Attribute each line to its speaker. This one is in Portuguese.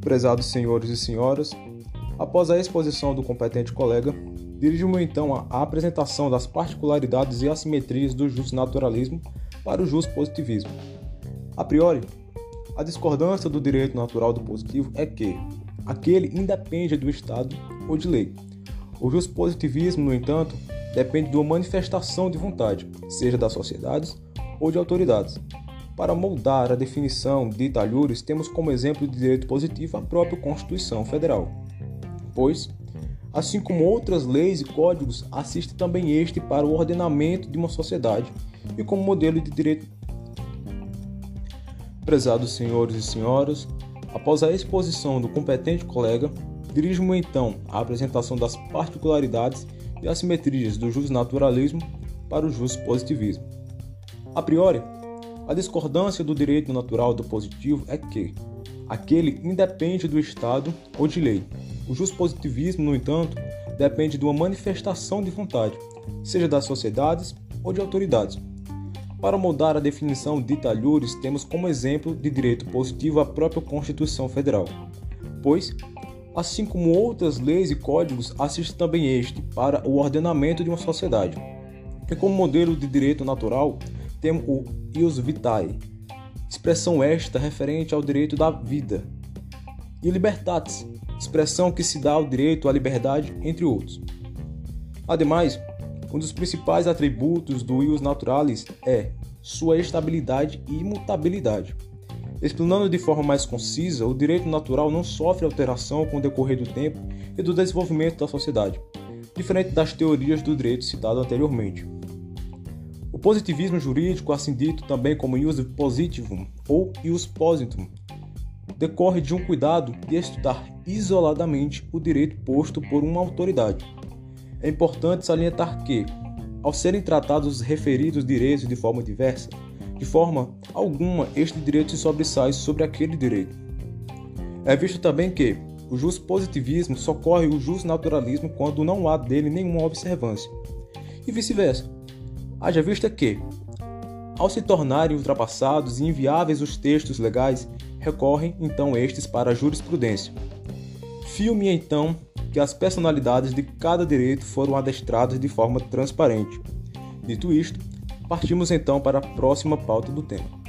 Speaker 1: Prezados senhores e senhoras, após a exposição do competente colega, dirijo-me então à apresentação das particularidades e assimetrias do justnaturalismo para o justpositivismo. A priori, a discordância do direito natural do positivo é que aquele independe do Estado ou de lei. O justpositivismo, no entanto, depende de uma manifestação de vontade, seja das sociedades ou de autoridades. Para moldar a definição de Italhures, temos como exemplo de direito positivo a própria Constituição Federal, pois, assim como outras leis e códigos, assiste também este para o ordenamento de uma sociedade e como modelo de direito. Prezados senhores e senhoras, após a exposição do competente colega, dirijo-me então à apresentação das particularidades e assimetrias do justnaturalismo para o positivismo. A priori, a discordância do direito natural do positivo é que aquele independe do Estado ou de lei. O positivismo, no entanto, depende de uma manifestação de vontade, seja das sociedades ou de autoridades. Para mudar a definição de talhures, temos como exemplo de direito positivo a própria Constituição Federal, pois, assim como outras leis e códigos, assiste também este para o ordenamento de uma sociedade. E como modelo de direito natural, temos o ius vitae, expressão esta referente ao direito da vida, e libertatis, expressão que se dá ao direito à liberdade, entre outros. Ademais, um dos principais atributos do ius naturalis é sua estabilidade e imutabilidade. Explanando de forma mais concisa, o direito natural não sofre alteração com o decorrer do tempo e do desenvolvimento da sociedade, diferente das teorias do direito citado anteriormente. O positivismo jurídico, assim dito também como ius positivum ou ius positum, decorre de um cuidado de estudar isoladamente o direito posto por uma autoridade. É importante salientar que, ao serem tratados os referidos direitos de forma diversa, de forma alguma este direito se sobressai sobre aquele direito. É visto também que o positivismo socorre o naturalismo quando não há dele nenhuma observância, e vice-versa. Haja vista que, ao se tornarem ultrapassados e inviáveis os textos legais, recorrem então estes para a jurisprudência. Filme então que as personalidades de cada direito foram adestradas de forma transparente. Dito isto, partimos então para a próxima pauta do tema.